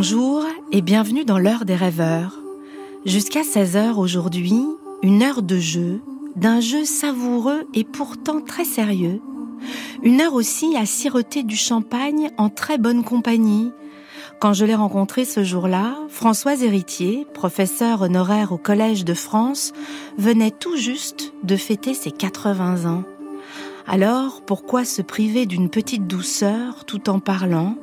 Bonjour et bienvenue dans l'heure des rêveurs. Jusqu'à 16h aujourd'hui, une heure de jeu, d'un jeu savoureux et pourtant très sérieux. Une heure aussi à siroter du champagne en très bonne compagnie. Quand je l'ai rencontré ce jour-là, Françoise Héritier, professeure honoraire au Collège de France, venait tout juste de fêter ses 80 ans. Alors, pourquoi se priver d'une petite douceur tout en parlant?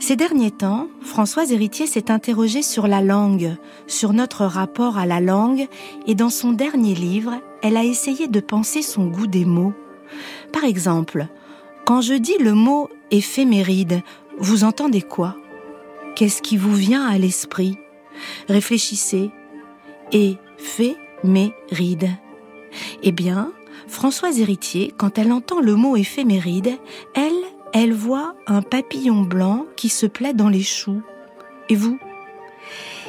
Ces derniers temps, Françoise Héritier s'est interrogée sur la langue, sur notre rapport à la langue, et dans son dernier livre, elle a essayé de penser son goût des mots. Par exemple, quand je dis le mot éphéméride, vous entendez quoi? Qu'est-ce qui vous vient à l'esprit? Réfléchissez. Éphéméride. Eh bien, Françoise Héritier, quand elle entend le mot éphéméride, elle, elle voit un papillon blanc qui se plaît dans les choux. Et vous?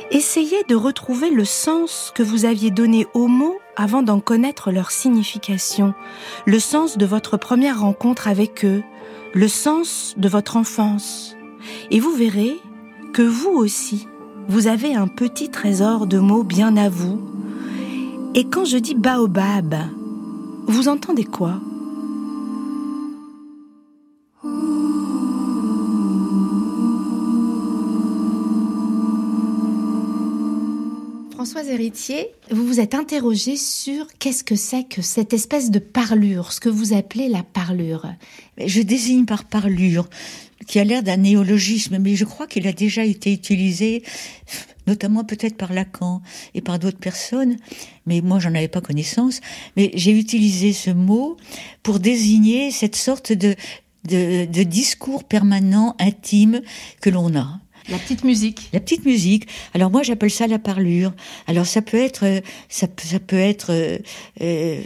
Essayez de retrouver le sens que vous aviez donné aux mots avant d'en connaître leur signification, le sens de votre première rencontre avec eux, le sens de votre enfance. Et vous verrez que vous aussi, vous avez un petit trésor de mots bien à vous. Et quand je dis baobab, vous entendez quoi? Françoise Héritier, vous vous êtes interrogée sur qu'est-ce que c'est que cette espèce de parlure, ce que vous appelez la parlure. Je désigne par parlure, qui a l'air d'un néologisme, mais je crois qu'il a déjà été utilisé, notamment peut-être par Lacan et par d'autres personnes, mais moi j'en avais pas connaissance. Mais j'ai utilisé ce mot pour désigner cette sorte de, de, de discours permanent, intime que l'on a. La petite musique. La petite musique. Alors moi j'appelle ça la parlure. Alors ça peut être, euh, ça, ça peut être euh, euh,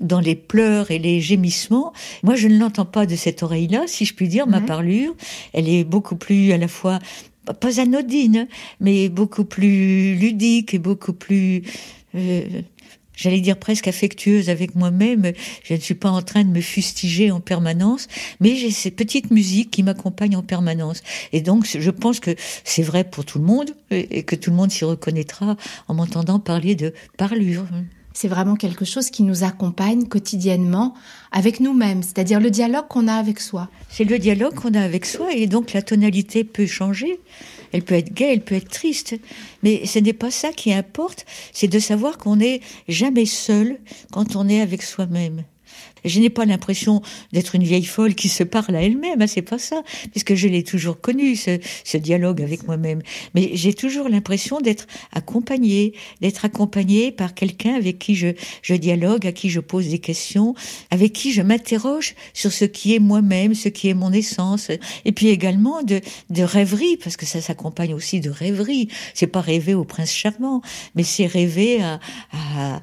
dans les pleurs et les gémissements. Moi je ne l'entends pas de cette oreille-là, si je puis dire. Ma parlure, elle est beaucoup plus à la fois pas anodine, mais beaucoup plus ludique et beaucoup plus j'allais dire presque affectueuse avec moi-même. Je ne suis pas en train de me fustiger en permanence, mais j'ai ces petites musiques qui m'accompagnent en permanence. Et donc, je pense que c'est vrai pour tout le monde et que tout le monde s'y reconnaîtra en m'entendant parler de parlure. C'est vraiment quelque chose qui nous accompagne quotidiennement avec nous-mêmes, c'est-à-dire le dialogue qu'on a avec soi. C'est le dialogue qu'on a avec soi et donc la tonalité peut changer. Elle peut être gaie, elle peut être triste. Mais ce n'est pas ça qui importe, c'est de savoir qu'on n'est jamais seul quand on est avec soi-même. Je n'ai pas l'impression d'être une vieille folle qui se parle à elle-même, hein, c'est pas ça, puisque je l'ai toujours connu, ce, ce dialogue avec moi-même. Mais j'ai toujours l'impression d'être accompagnée, d'être accompagnée par quelqu'un avec qui je, je dialogue, à qui je pose des questions, avec qui je m'interroge sur ce qui est moi-même, ce qui est mon essence, et puis également de, de rêverie, parce que ça s'accompagne aussi de rêverie. C'est pas rêver au prince charmant, mais c'est rêver à, à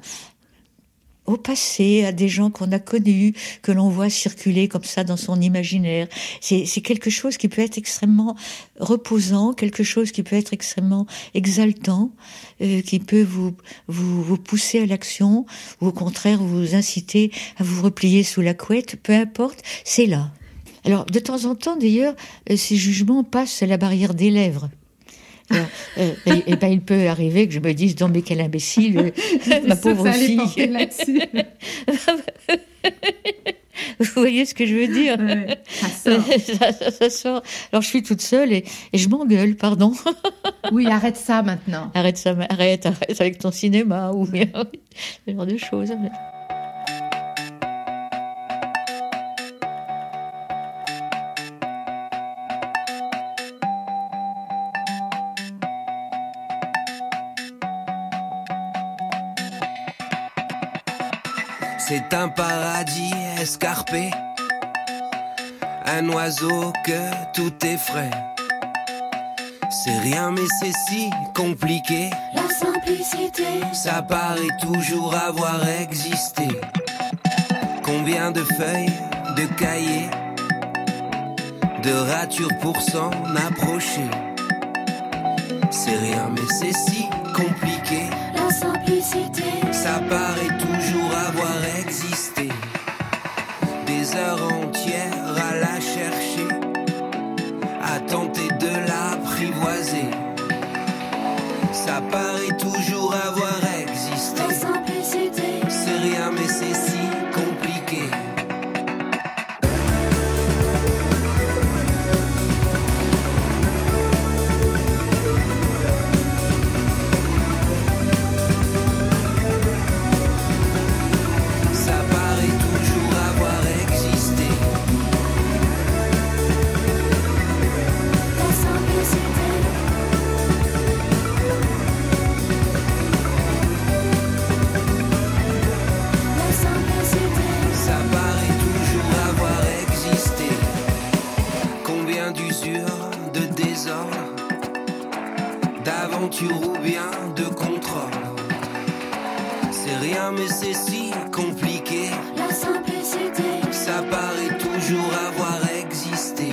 au passé, à des gens qu'on a connus, que l'on voit circuler comme ça dans son imaginaire. C'est quelque chose qui peut être extrêmement reposant, quelque chose qui peut être extrêmement exaltant, euh, qui peut vous, vous, pousser à l'action, ou au contraire vous inciter à vous replier sous la couette, peu importe, c'est là. Alors, de temps en temps, d'ailleurs, euh, ces jugements passent à la barrière des lèvres. Euh, et, ben, il peut arriver que je me dise, non mais quel imbécile, ma pauvre fille. Vous voyez ce que je veux dire? Ça, sort. Alors je suis toute seule et, et je m'engueule, pardon. oui, arrête ça maintenant. Arrête ça, arrête, arrête avec ton cinéma ou bien ce genre de choses. C'est un paradis escarpé, un oiseau que tout est frais. C'est rien mais c'est si compliqué. La simplicité, ça paraît toujours avoir existé. Combien de feuilles, de cahiers, de ratures pour s'en approcher. C'est rien mais c'est si compliqué. La simplicité, ça paraît Paris. Ou bien de contrôle. C'est rien, mais c'est si compliqué. La simplicité, ça paraît toujours avoir existé.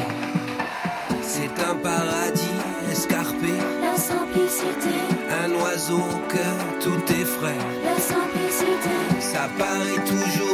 C'est un paradis escarpé. La simplicité, un oiseau que tout est frais. La simplicité, ça paraît toujours.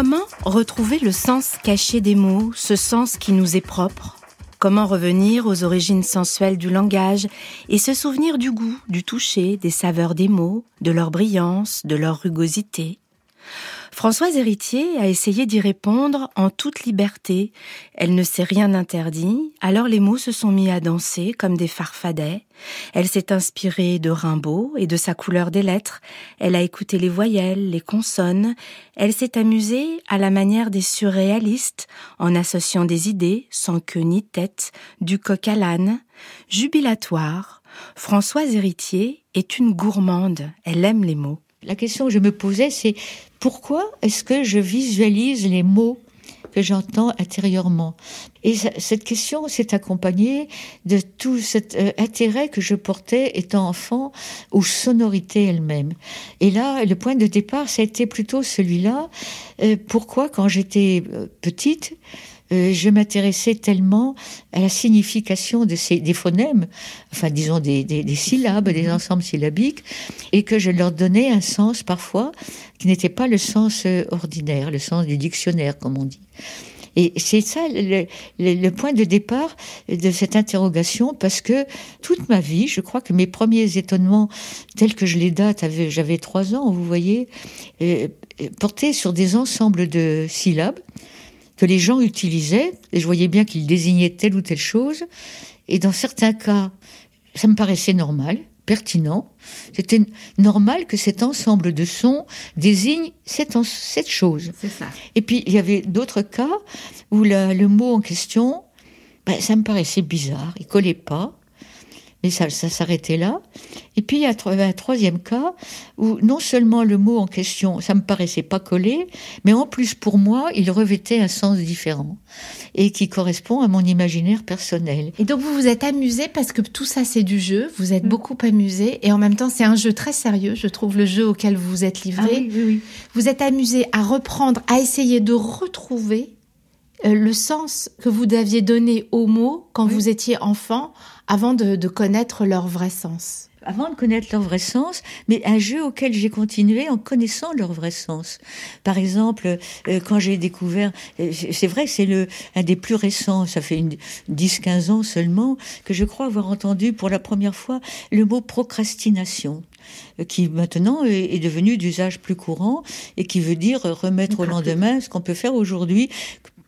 Comment retrouver le sens caché des mots, ce sens qui nous est propre? Comment revenir aux origines sensuelles du langage et se souvenir du goût, du toucher, des saveurs des mots, de leur brillance, de leur rugosité? Françoise Héritier a essayé d'y répondre en toute liberté. Elle ne s'est rien interdit, alors les mots se sont mis à danser comme des farfadets. Elle s'est inspirée de Rimbaud et de sa couleur des lettres. Elle a écouté les voyelles, les consonnes. Elle s'est amusée à la manière des surréalistes, en associant des idées, sans queue ni tête, du coq à l'âne. Jubilatoire, Françoise Héritier est une gourmande. Elle aime les mots. La question que je me posais, c'est pourquoi est-ce que je visualise les mots que j'entends intérieurement? Et cette question s'est accompagnée de tout cet euh, intérêt que je portais étant enfant aux sonorités elles-mêmes. Et là, le point de départ, ça a été plutôt celui-là. Euh, pourquoi, quand j'étais euh, petite, euh, je m'intéressais tellement à la signification de ces, des phonèmes, enfin disons des, des- des syllabes, des ensembles syllabiques, et que je leur donnais un sens parfois qui n'était pas le sens euh, ordinaire, le sens du dictionnaire, comme on dit. Et c'est ça le, le- le point de départ de cette interrogation, parce que toute ma vie, je crois que mes premiers étonnements, tels que je les date, j'avais trois ans, vous voyez, euh, euh, portaient sur des ensembles de syllabes que les gens utilisaient, et je voyais bien qu'ils désignaient telle ou telle chose, et dans certains cas, ça me paraissait normal, pertinent. C'était normal que cet ensemble de sons désigne cette, chose. Ça. Et puis, il y avait d'autres cas où la- le mot en question, ben, ça me paraissait bizarre, il collait pas, mais ça, ça s'arrêtait là. Et puis, il y a un troisième cas où non seulement le mot en question, ça me paraissait pas coller, mais en plus, pour moi, il revêtait un sens différent et qui correspond à mon imaginaire personnel. Et donc vous vous êtes amusé parce que tout ça c'est du jeu, vous êtes beaucoup amusé et en même temps c'est un jeu très sérieux, je trouve le jeu auquel vous vous êtes livré. Ah oui, oui, oui. Vous êtes amusé à reprendre, à essayer de retrouver le sens que vous aviez donné aux mots quand Oui. vous étiez enfant avant de, de connaître leur vrai sens. avant de connaître leur vrai sens, mais un jeu auquel j'ai continué en connaissant leur vrai sens. Par exemple, euh, quand j'ai découvert, euh, c'est vrai c'est le un des plus récents, ça fait une 10-15 ans seulement, que je crois avoir entendu pour la première fois le mot procrastination euh, qui maintenant est devenu d'usage plus courant et qui veut dire remettre au lendemain ce qu'on peut faire aujourd'hui,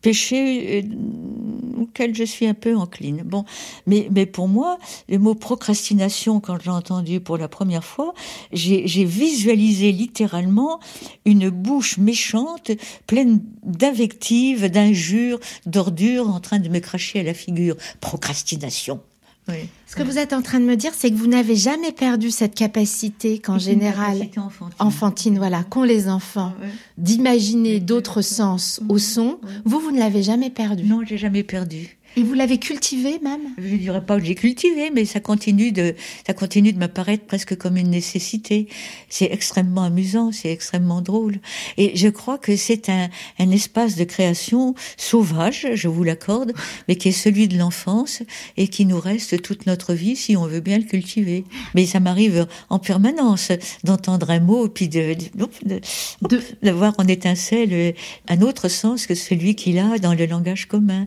péché euh, auquel je suis un peu encline. Bon, mais, mais pour moi, le mot procrastination, quand je l'ai entendu pour la première fois, j'ai j'ai visualisé littéralement une bouche méchante, pleine d'invectives, d'injures, d'ordures, en train de me cracher à la figure. Procrastination. Oui. Ce que vous êtes en train de me dire, c'est que vous n'avez jamais perdu cette capacité qu'en général, capacité enfantine. enfantine, voilà, qu'ont les enfants, d'imaginer d'autres sens au son. Vous, vous ne l'avez jamais perdu. Non, j'ai jamais perdu. Et vous l'avez cultivé même? Je ne dirais pas que j'ai cultivé, mais ça continue de, ça continue de m'apparaître presque comme une nécessité. C'est extrêmement amusant, c'est extrêmement drôle. Et je crois que c'est un, un espace de création sauvage, je vous l'accorde, mais qui est celui de l'enfance et qui nous reste toute notre vie si on veut bien le cultiver. Mais ça m'arrive en permanence d'entendre un mot et puis de, de, de- De- de voir en étincelle un autre sens que celui qu'il a dans le langage commun.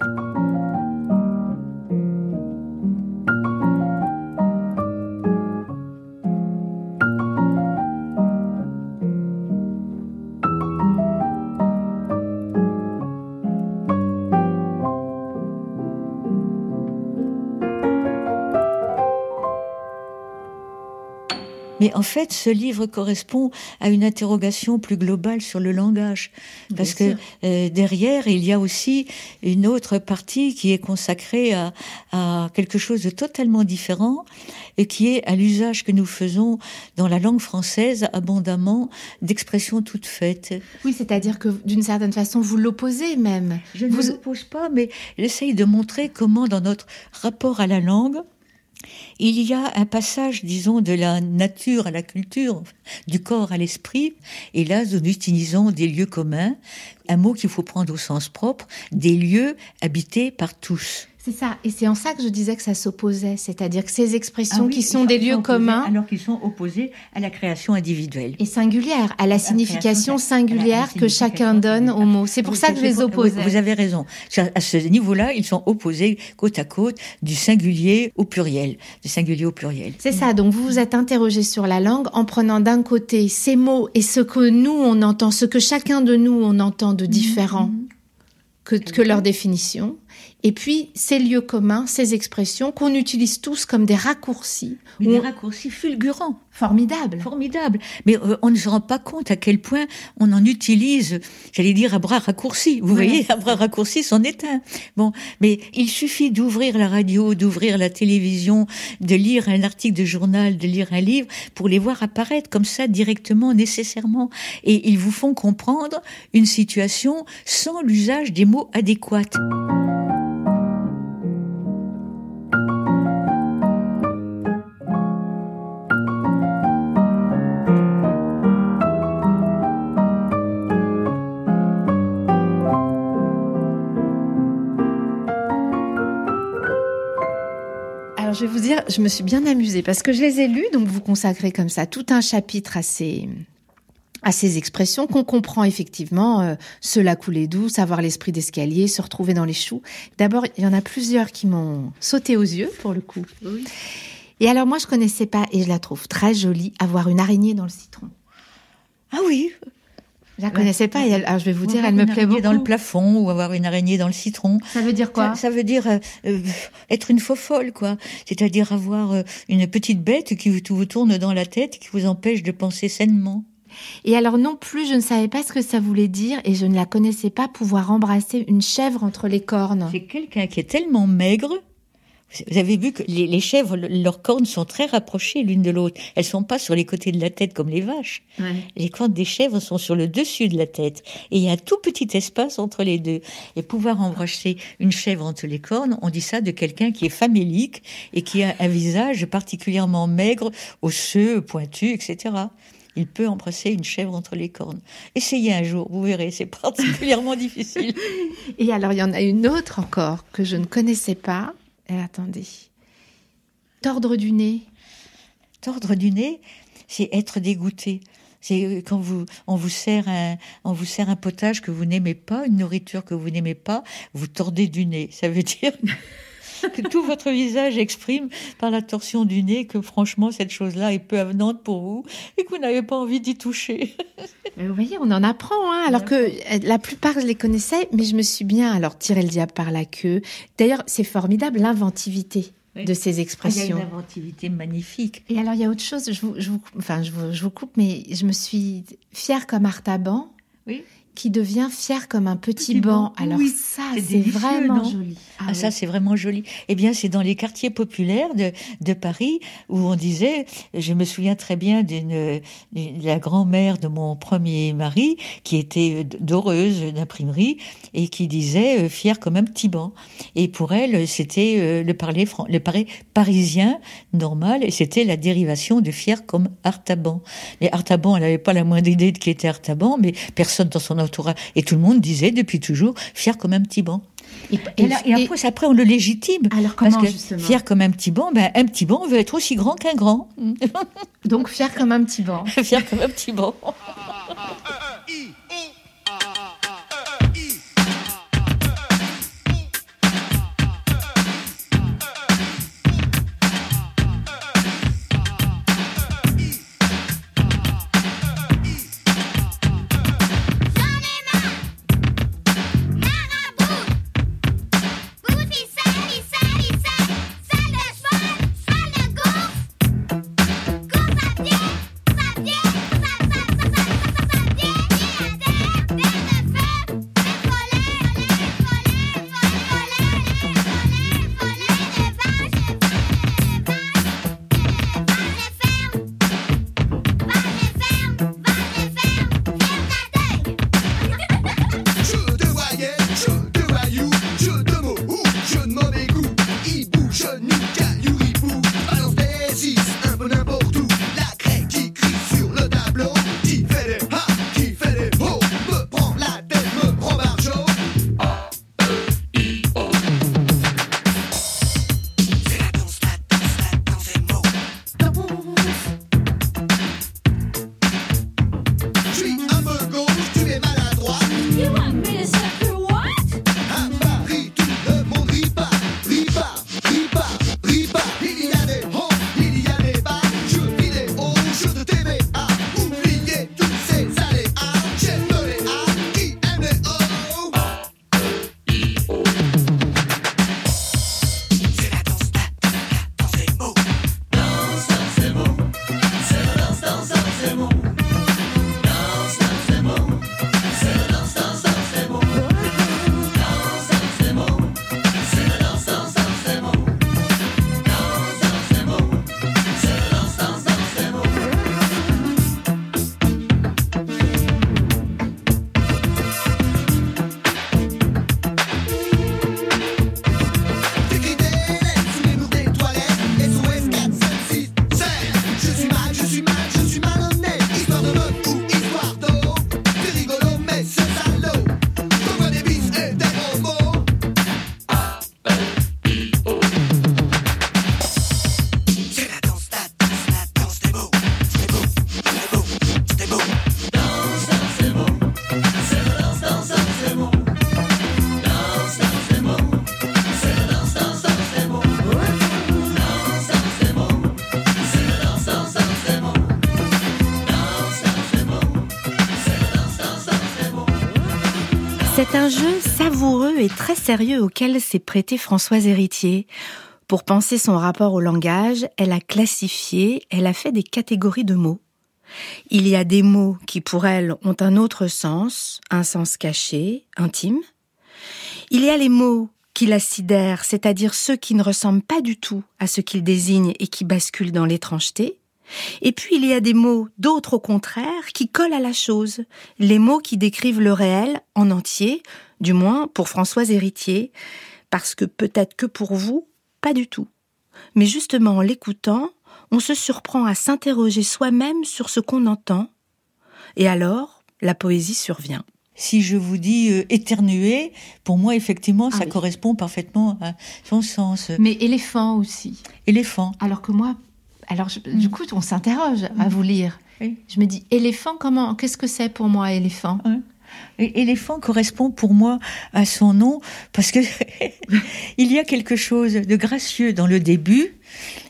Thank you. Mais en fait, ce livre correspond à une interrogation plus globale sur le langage. Parce que euh, derrière, il y a aussi une autre partie qui est consacrée à, à quelque chose de totalement différent et qui est à l'usage que nous faisons dans la langue française abondamment d'expressions toutes faites. Oui, c'est-à-dire que d'une certaine façon, vous l'opposez même. Je ne Vous- vous oppose pas, mais j'essaye de montrer comment, dans notre rapport à la langue, il y a un passage, disons, de la nature à la culture, du corps à l'esprit, et là, nous utilisons des lieux communs, un mot qu'il faut prendre au sens propre, des lieux habités par tous. C'est ça. Et c'est en ça que je disais que ça s'opposait. C'est-à-dire que ces expressions Ah oui, qui sont des lieux communs Alors qu'ils sont opposés à la création individuelle. et singulières, à la signification singulière la que chacun donne au singulière. mot. C'est pour Oui, ça que je les opposais. Vous avez raison. À ce niveau-là, ils sont opposés côte à côte du singulier au pluriel. Du singulier au pluriel. C'est ça, donc vous vous êtes interrogé sur la langue en prenant d'un côté ces mots et ce que nous on entend, ce que chacun de nous on entend de différent que, que leur définition, et puis ces lieux communs, ces expressions qu'on utilise tous comme des raccourcis, Mais des raccourcis fulgurants. formidables. Formidable. Mais euh, on ne se rend pas compte à quel point on en utilise, j'allais dire à bras raccourcis. Vous voyez, à bras raccourcis, c'en est un. Bon, mais il suffit d'ouvrir la radio, d'ouvrir la télévision, de lire un article de journal, de lire un livre, pour les voir apparaître comme ça directement, nécessairement. Et ils vous font comprendre une situation sans l'usage des mots adéquats. Alors je vais vous dire, je me suis bien amusée parce que je les ai lus, donc vous consacrez comme ça tout un chapitre à ces à ces expressions qu'on comprend effectivement, euh, cela couler doux, savoir l'esprit d'escalier, se retrouver dans les choux. D'abord, il y en a plusieurs qui m'ont sauté aux yeux pour le coup. Et alors moi je connaissais pas et je la trouve très jolie, avoir une araignée dans le citron. Ah oui. Je la connaissais pas et elle- alors je vais vous dire, elle me plaît beaucoup. dans le plafond ou avoir une araignée dans le citron. Ça veut dire quoi? Ça, ça veut dire euh, euh, être une faux folle, quoi. C'est-à-dire avoir euh, une petite bête qui vous, vous tourne dans la tête, qui vous empêche de penser sainement. Et alors non plus, je ne savais pas ce que ça voulait dire et je ne la connaissais pas pouvoir embrasser une chèvre entre les cornes. C'est quelqu'un qui est tellement maigre. Vous avez vu que les, les chèvres, le- leurs cornes sont très rapprochées l'une de l'autre. Elles sont pas sur les côtés de la tête comme les vaches. Les cornes des chèvres sont sur le dessus de la tête. Et il y a un tout petit espace entre les deux. Et pouvoir embrasser une chèvre entre les cornes, on dit ça de quelqu'un qui est famélique et qui a un visage particulièrement maigre, osseux, pointu, etc. Il peut embrasser une chèvre entre les cornes. Essayez un jour, vous verrez, c'est particulièrement difficile. Et alors il y en a une autre encore que je ne connaissais pas. Et attendez. Tordre du nez. Tordre du nez, c'est être dégoûté. C'est euh, quand vous, on vous sert un, on vous sert un potage que vous n'aimez pas, une nourriture que vous n'aimez pas, vous tordez du nez. Ça veut dire que tout votre visage exprime par la torsion du nez que franchement cette chose-là est peu avenante pour vous et que vous n'avez pas envie d'y toucher. Mais vous voyez, on en apprend, hein, alors que euh, la plupart je les connaissais, mais je me suis bien alors tiré le diable par la queue. D'ailleurs, c'est formidable l'inventivité Oui. de ces Ah, Il y a expressions. une inventivité magnifique. Et alors il y a autre chose, je vous, je vous- enfin je vous, je vous coupe, mais je me suis fière comme Artaban, Oui. qui devient fière comme un petit, Petit banc. banc, Alors oui. ça, C'est vraiment joli. Ah, oui. ça, c'est vraiment joli. Eh bien, c'est dans les quartiers populaires de, de Paris où on disait, je me souviens très bien d'une, la grand-mère de mon premier mari qui était doreuse d'imprimerie et qui disait euh, fière comme un petit banc. Et pour elle, c'était euh, le parler, le parler parisien normal et c'était la dérivation de fière comme Artaban. Mais Artaban, elle n'avait pas la moindre idée de qui était Artaban, mais personne dans son entourage et tout le monde disait depuis toujours fière comme un petit banc. Et, Et, là- et et- après, on le légitime. alors comment Parce que justement fier comme un petit banc, ben, un petit banc veut être aussi grand qu'un grand. Donc fière comme un petit banc. fier comme un petit banc. très sérieux auquel s'est prêté Françoise Héritier. Pour penser son rapport au langage, elle a classifié, elle a fait des catégories de mots. Il y a des mots qui pour elle ont un autre sens, un sens caché, intime. Il y a les mots qui la sidèrent, c'est-à-dire ceux qui ne ressemblent pas du tout à ce qu'ils désignent et qui basculent dans l'étrangeté. Et puis il y a des mots, d'autres au contraire, qui collent à la chose, les mots qui décrivent le réel en entier, du moins pour Françoise Héritier, parce que peut-être que pour vous, pas du tout. Mais justement en l'écoutant, on se surprend à s'interroger soi-même sur ce qu'on entend, et alors la poésie survient. Si je vous dis euh, éternuer, pour moi, effectivement, Ah ça oui. correspond parfaitement à son sens. Mais éléphant aussi. Éléphant. Alors que moi, alors je- du coup, on s'interroge à vous lire. Oui. Je me dis éléphant, comment Qu'est-ce que c'est pour moi éléphant? Éléphant correspond pour moi à son nom parce que il y a quelque chose de gracieux dans le début.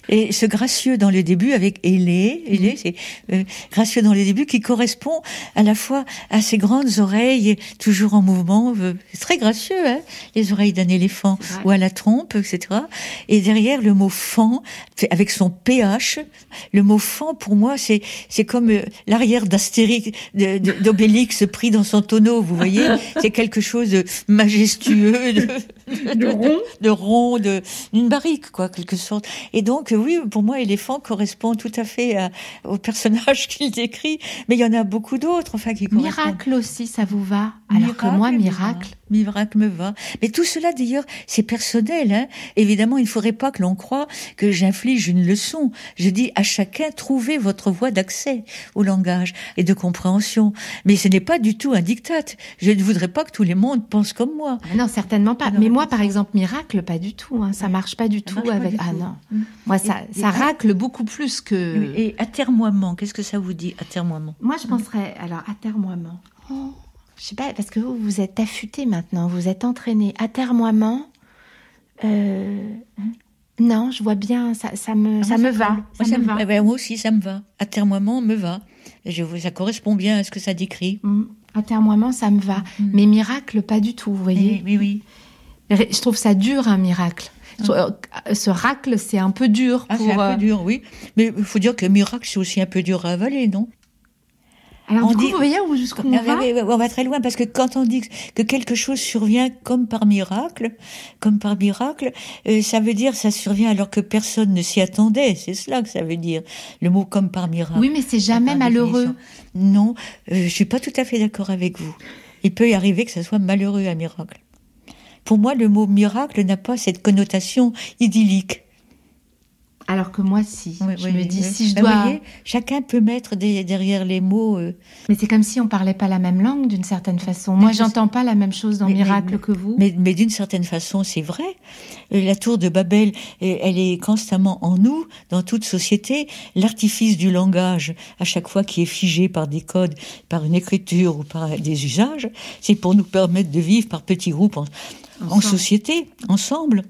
Et ce gracieux dans le début avec ailé, ailé, c'est euh, gracieux dans le début qui correspond à la fois à ses grandes oreilles toujours en mouvement. euh, C'est très gracieux, hein, les oreilles d'un éléphant ou à la trompe, etc. Et derrière le mot fan, avec son ph, le mot fan pour moi c'est c'est comme euh, l'arrière d'Astérix, d'Obélix pris dans son tonneau, vous voyez. C'est quelque chose de majestueux, de, de rond, de rond, de une barrique quoi, quelque sorte. Et donc oui, pour moi, éléphant correspond tout à fait à- au personnage qu'il décrit, mais il y en a beaucoup d'autres, enfin qui. Miracle aussi, ça vous va? Alors que moi, miracle. Miracle me va. Mais tout cela, d'ailleurs, c'est personnel. Hein. Évidemment, il ne faudrait pas que l'on croie que j'inflige une leçon. Je dis à chacun, trouvez votre voie d'accès au langage et de compréhension. Mais ce n'est pas du tout un diktat. Je ne voudrais pas que tout le monde pense comme moi. Ah non, certainement pas. Non, Mais moi, par ça. exemple, miracle, pas du tout. Hein. Ça marche pas du Ça tout avec. du ah tout. non. Mm. Moi, ça, Et- ça et- racle beaucoup plus que. Et atermoiement, qu'est-ce que ça vous dit, atermoiement Moi, je penserais. Alors, atermoiement. Oh, je sais pas, parce que vous, vous êtes affûté maintenant, vous êtes entraîné. Atermoiement. Euh, non, je vois bien, ça, ça me, Ah, ça moi, me va. Moi, Ça me va. eh ben, moi aussi, ça me va. Atermoiement me va. Je, ça correspond bien à ce que ça décrit. Mm. Atermoiement, ça me va. Mm. Mais miracle, pas du tout, vous voyez. Oui, oui, oui. Je trouve ça dur, un miracle. Trouve- euh, Ce racle, c'est un peu dur Ah, pour. c'est un euh, peu dur, oui. Mais il faut dire que miracle, c'est aussi un peu dur à avaler, non? Alors, On du coup, dit- vous voyez où jusqu'où on va oui, On va très loin parce que quand on dit que quelque chose survient comme par miracle, comme par miracle, euh, ça veut dire ça survient alors que personne ne s'y attendait. C'est cela que ça veut dire. Le mot comme par miracle. Oui, mais c'est jamais malheureux. définition. Non, euh, je suis pas tout à fait d'accord avec vous. Il peut y arriver que ça soit malheureux un miracle. Pour moi, le mot miracle n'a pas cette connotation idyllique. Alors que moi, si. Oui, je oui, me dis, oui. si je Ben, dois. vous voyez, chacun peut mettre des- derrière les mots. euh, Mais c'est comme si on parlait pas la même langue d'une certaine façon. Moi, je j'entends pas la même chose dans Mais- miracle mais- que vous. Mais, mais d'une certaine façon, c'est vrai. Euh, La tour de Babel, euh, elle est constamment en nous, dans toute société. L'artifice du langage, à chaque fois qui est figé par des codes, par une écriture ou par des usages, c'est pour nous permettre de vivre par petits groupes en, société, ensemble.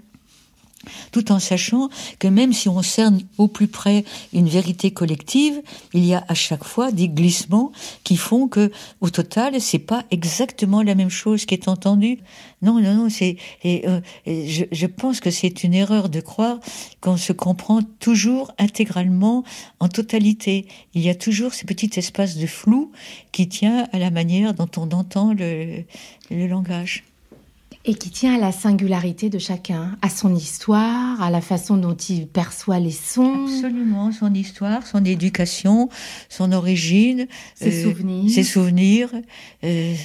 Tout en sachant que même si on cerne au plus près une vérité collective, il y a à chaque fois des glissements qui font que, au total, c'est pas exactement la même chose qui est entendue. Non, non, non, c'est, et, euh, je, je pense que c'est une erreur de croire qu'on se comprend toujours intégralement en totalité. Il y a toujours ce petit espace de flou qui tient à la manière dont on entend le, le langage. Et qui tient à la singularité de chacun, à son histoire, à la façon dont il perçoit les sons, Absolument, son histoire, son éducation, son origine, ses euh, souvenirs. ses souvenirs, euh,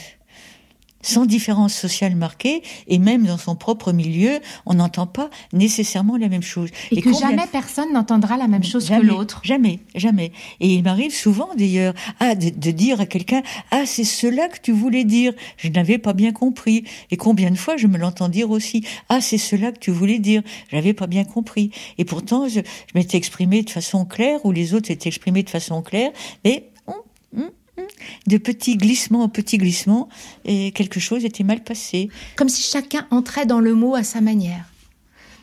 sans différence sociale marquée, et même dans son propre milieu, on n'entend pas nécessairement la même chose. Et, que combien- jamais personne n'entendra la même chose Jamais, que l'autre. Jamais, jamais. Et il m'arrive souvent d'ailleurs ah, de, de dire à quelqu'un Ah, c'est cela que tu voulais dire. Je n'avais pas bien compris. Et combien de fois je me l'entends dire aussi Ah, c'est cela que tu voulais dire. Je n'avais pas bien compris. Et pourtant, je, je m'étais exprimé de façon claire, ou les autres s'étaient exprimés de façon claire, mais de petits glissements en petits glissements, et quelque chose était mal passé. Comme si chacun entrait dans le mot à sa manière.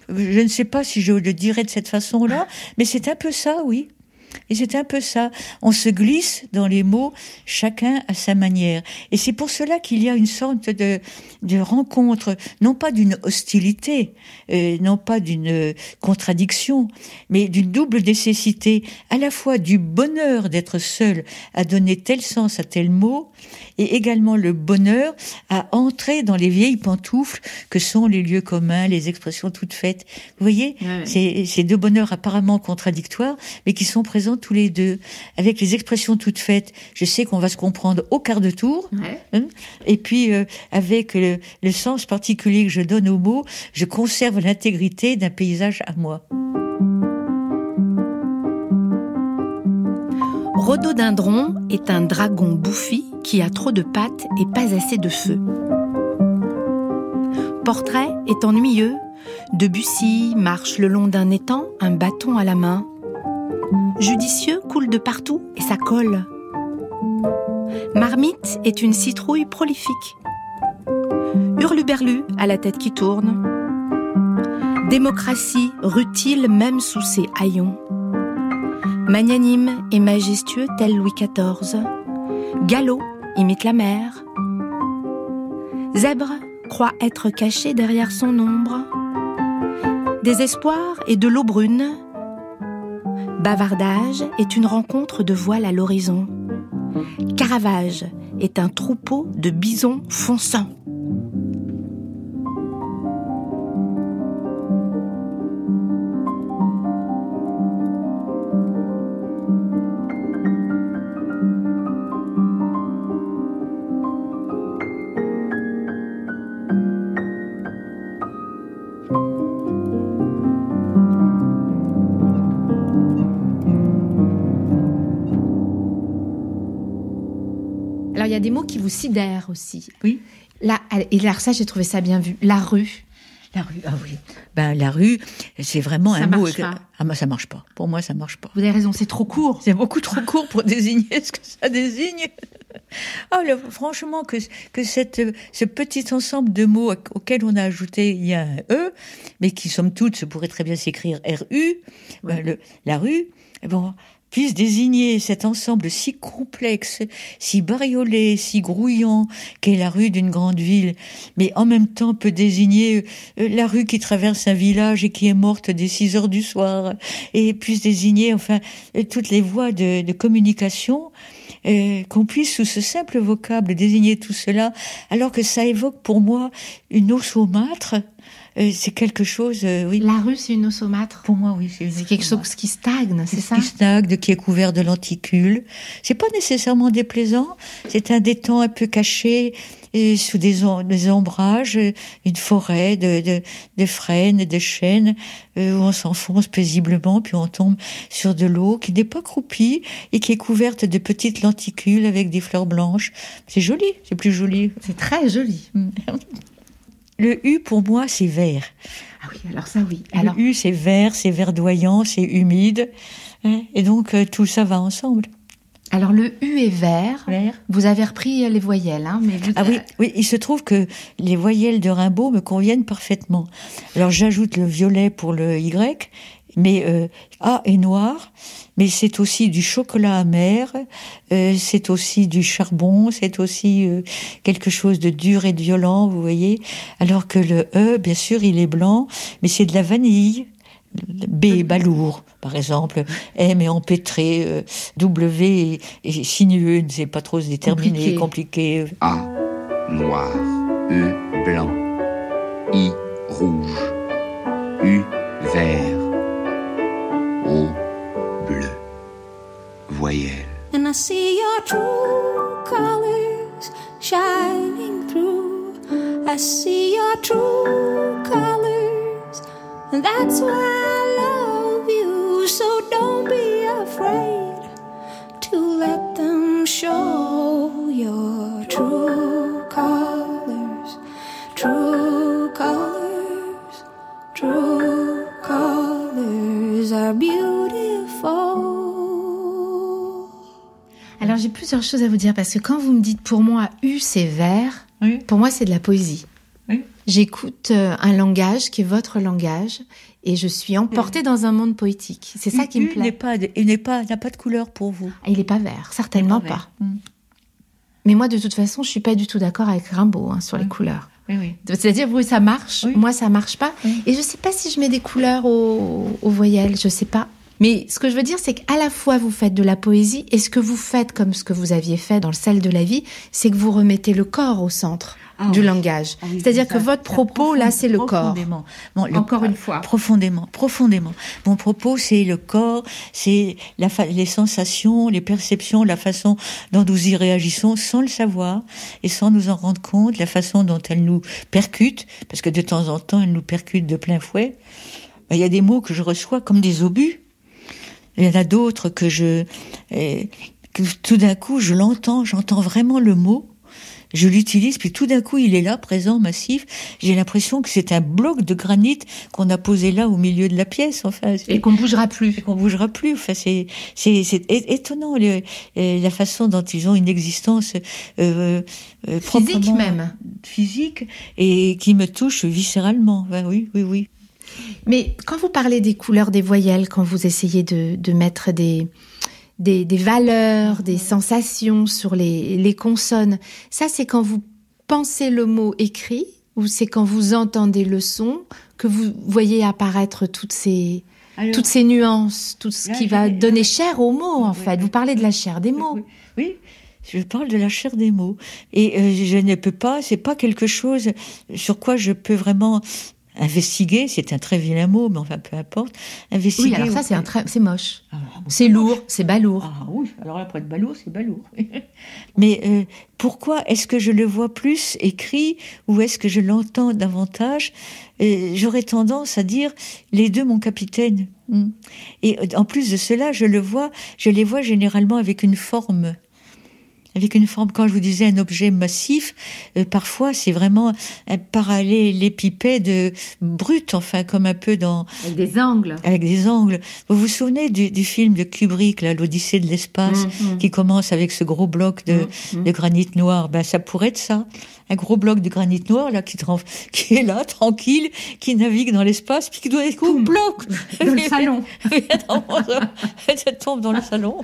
Je ne sais pas si je le dirais de cette façon-là, mais c'est un peu ça, oui. Et c'est un peu ça. On se glisse dans les mots, chacun à sa manière. Et c'est pour cela qu'il y a une sorte de, de rencontre, non pas d'une hostilité, euh, non pas d'une euh, contradiction, mais d'une double nécessité, à la fois du bonheur d'être seul à donner tel sens à tel mot, et également le bonheur à entrer dans les vieilles pantoufles que sont les lieux communs, les expressions toutes faites. Vous voyez, Ouais, c'est deux bonheurs apparemment contradictoires, mais qui sont présents tous les deux. Avec les expressions toutes faites, je sais qu'on va se comprendre au quart de tour. Ouais. hein. Et puis, euh, avec le, le sens particulier que je donne aux mots, je conserve l'intégrité d'un paysage à moi. Rhododendron est un dragon bouffi qui a trop de pattes et pas assez de feu. Portrait est ennuyeux. Debussy marche le long d'un étang, un bâton à la main. Judicieux coule de partout et ça colle. Marmite est une citrouille prolifique. Hurluberlu a la tête qui tourne. Démocratie rutile même sous ses haillons. Magnanime et majestueux tel Louis XIV. Galop imite la mer. Zèbre croit être caché derrière son ombre. Désespoir et de l'eau brune. Bavardage est une rencontre de voile à l'horizon. Caravage est un troupeau de bisons fonçants. Des mots qui vous sidèrent aussi. Oui. Là, et là, ça, j'ai trouvé ça bien vu. La rue. La rue, ah oui. Ben, la rue, c'est vraiment Ça un mot. marche pas. Ah, moi, ça marche pas. Pour moi, ça marche pas. Vous avez raison, c'est trop court. C'est beaucoup trop court pour désigner ce que ça désigne. Ah, le- franchement, que, que cette, ce petit ensemble de mots auxquels on a ajouté, il y a un E, mais qui, somme toute, se pourrait très bien s'écrire RU, ben, le, la rue, bon, puisse désigner cet ensemble si complexe, si bariolé, si grouillant qu'est la rue d'une grande ville, mais en même temps peut désigner euh, la rue qui traverse un village et qui est morte dès 6 heures du soir, et puisse désigner, enfin, euh, toutes les voies de, communication, euh, qu'on puisse sous ce simple vocable désigner tout cela, alors que ça évoque pour moi une eau saumâtre, euh, c'est quelque chose, euh, oui, La rue, c'est une saumâtre. pour moi, oui, c'est quelque chose qui stagne, c'est ça Qui stagne, qui est couvert de lenticule. C'est pas nécessairement déplaisant. C'est un détang un peu caché et sous des, des ombrages, une forêt de, de, de frênes, de chênes, euh, où on s'enfonce paisiblement, puis on tombe sur de l'eau qui n'est pas croupie et qui est couverte de petites lenticules avec des fleurs blanches. C'est joli, c'est plus joli. C'est très joli. Le U pour moi c'est vert. Ah oui, alors ça, oui. Alors, Le U c'est vert, c'est verdoyant, c'est humide. hein, Et donc euh, tout ça va ensemble. alors le U est vert. Vert. Vous avez repris les voyelles, hein, mais vous... Ah oui, oui, il se trouve que les voyelles de Rimbaud me conviennent parfaitement. Alors j'ajoute le violet pour le Y, mais euh, A est noir, mais c'est aussi du chocolat amer, euh, c'est aussi du charbon, c'est aussi euh, quelque chose de dur et de violent, vous voyez. Alors que le E, bien sûr, il est blanc, mais c'est de la vanille. B est balourd, par exemple. M est empêtré. euh, W est, est sinueux, ne sait pas trop se déterminer, Compliqué. compliqué. A, noir. E, blanc. I, rouge. U, vert. Bleu. Voyelle. And I see your true colors shining through. I see your true colors. And that's why I love you. So don't be afraid to let them show your true colors. True colors. True are beautiful. Alors j'ai plusieurs choses à vous dire parce que quand vous me dites pour moi U c'est vert, Oui. pour moi c'est de la poésie. Oui. J'écoute euh, un langage qui est votre langage et je suis emportée dans un monde poétique. C'est ça qui me U n'est plaît. pas, de- il n'est pas, n'a pas de couleur pour vous. Ah, Il est pas vert, certainement Pas pas. vert. Mm. Mais moi, de toute façon, je suis pas du tout d'accord avec Rimbaud hein, sur les couleurs. Oui, oui. C'est-à-dire, oui, ça marche. Oui. Moi, ça marche pas. Et je sais pas si je mets des couleurs aux, aux voyelles. Je sais pas. Mais ce que je veux dire, c'est qu'à la fois vous faites de la poésie et ce que vous faites, comme ce que vous aviez fait dans le sel de la vie, c'est que vous remettez le corps au centre Ah du oui. langage. Ah oui, C'est-à-dire que votre propos, là, c'est le corps. profondément. Bon, le- Encore une fois. Profondément, profondément. Mon propos, c'est le corps, c'est la les sensations, les perceptions, la façon dont nous y réagissons sans le savoir et sans nous en rendre compte, la façon dont elles nous percutent, parce que de temps en temps, elles nous percutent de plein fouet. Ben, Il y a des mots que je reçois comme des obus. Il y en a d'autres que je, euh, que tout d'un coup, je l'entends, j'entends vraiment le mot. Je l'utilise, puis tout d'un coup, il est là, présent, massif. J'ai l'impression que c'est un bloc de granit qu'on a posé là au milieu de la pièce. Enfin, c'est- Et qu'on bougera plus. et qu'on bougera plus. Enfin, c'est c'est étonnant le- euh, la façon dont ils ont une existence euh, euh, Physique même. physique et qui me touche viscéralement. Ben oui, oui, oui. Mais quand vous parlez des couleurs des voyelles, quand vous essayez de, de mettre des, des, des valeurs, des sensations sur les, les consonnes, ça c'est quand vous pensez le mot écrit ou c'est quand vous entendez le son que vous voyez apparaître toutes ces, Alors, toutes ces nuances, tout ce Là, qui va donner chair aux mots en Oui, fait. Vous parlez de la chair des mots. Oui, oui, je parle de la chair des mots. Et euh, je ne peux pas, c'est pas quelque chose sur quoi je peux vraiment investiguer. C'est un très vilain mot, mais enfin, peu importe. Investiguer. Oui, alors ça c'est un très, c'est moche, Ah, c'est lourd, c'est balourd. Ah oui, alors après de balourd, c'est balourd. Mais euh, pourquoi est-ce que je le vois plus écrit ou est-ce que je l'entends davantage? Euh, J'aurais tendance à dire les deux, mon capitaine. Hmm. Et euh, en plus de cela, je le vois, je les vois généralement avec une forme. Avec une forme, quand je vous disais un objet massif, euh, parfois c'est vraiment un parallélépipède euh, brut, enfin comme un peu dans, Avec des angles. avec des angles. Vous vous souvenez du, du film de Kubrick, l'Odyssée de l'espace, Mhm. qui commence avec ce gros bloc de, Mhm. de granit noir? Ben, ça pourrait être ça. Un gros bloc de granit noir, là, qui, est là, tranquille, qui navigue dans l'espace, puis qui doit être au bloc. Dans le salon. ça tombe dans le salon.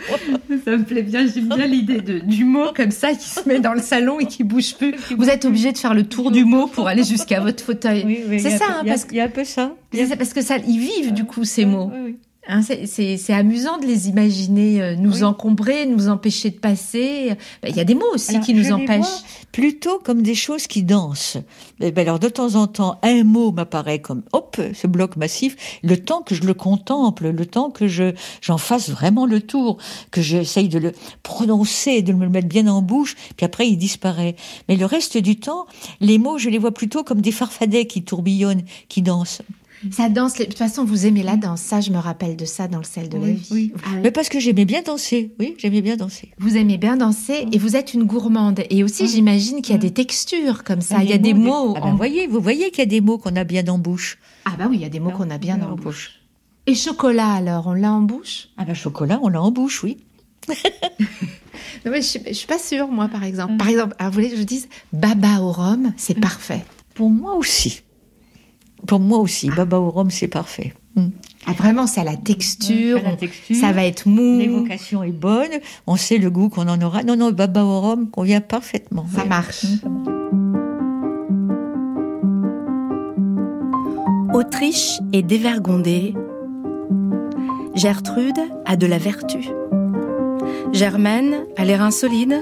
Ça me plaît bien, j'aime bien l'idée de- du mot comme ça qui se met dans le salon et qui bouge plus. Vous êtes obligé de faire le tour du mot pour aller jusqu'à votre fauteuil. Oui, oui, c'est ça, peu- hein, parce que Il y a un peu ça. parce que ça, ils vivent du coup ces mots. Oui, oui. Hein, c'est- amusant de les imaginer euh, nous Oui. encombrer, nous empêcher de passer. Ben, Il y a des mots aussi Alors, qui nous empêchent. vois plutôt comme des choses qui dansent. Eh ben alors de temps en temps, un mot m'apparaît comme hop, ce bloc massif. Le temps que je le contemple, le temps que je j'en fasse vraiment le tour, que j'essaye de le prononcer, de me le mettre bien en bouche, puis après il disparaît. Mais le reste du temps, les mots, je les vois plutôt comme des farfadets qui tourbillonnent, qui dansent. Ça danse. les- De toute façon, vous aimez la danse. Ça, je me rappelle de ça dans le sel de la vie. oui. Ah oui. Mais parce que j'aimais bien danser. Oui, j'aimais bien danser. Vous aimez bien danser et vous êtes une gourmande. Et aussi, j'imagine qu'il y a des textures comme ça. Il y a des mots. Ah ben, en- voyez, vous voyez qu'il y a des mots qu'on a bien en bouche. Ah bah oui, il y a des mots qu'on a bien en en bouche. Et chocolat alors, on l'a en bouche? Ah ben chocolat, on l'a en bouche, oui. Non, mais je, suis, je suis pas sûre, moi, par exemple. Par exemple, alors, vous voulez que je dise baba au rhum, c'est parfait. Pour moi aussi. Pour moi aussi, baba au rhum, c'est parfait. Mm. Ah, vraiment, ça a la texture, Ça a la on- texture, ça va être mou, L'évocation est bonne, on sait le goût qu'on en aura. Non, non, baba au rhum convient parfaitement. ça Oui. marche. Autriche est dévergondée. Gertrude a de la vertu. Germaine a les reins solides.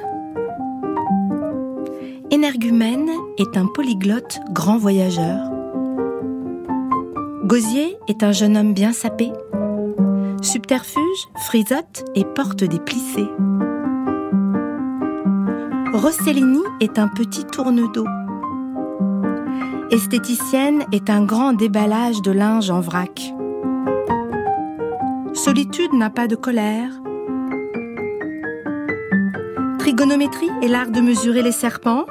Énergumène est un polyglotte grand voyageur. Gosier est un jeune homme bien sapé. Subterfuge frisote et porte des plissés. Rossellini est un petit tourne-dos. Esthéticienne est un grand déballage de linge en vrac. Solitude n'a pas de colère. Trigonométrie est l'art de mesurer les serpents.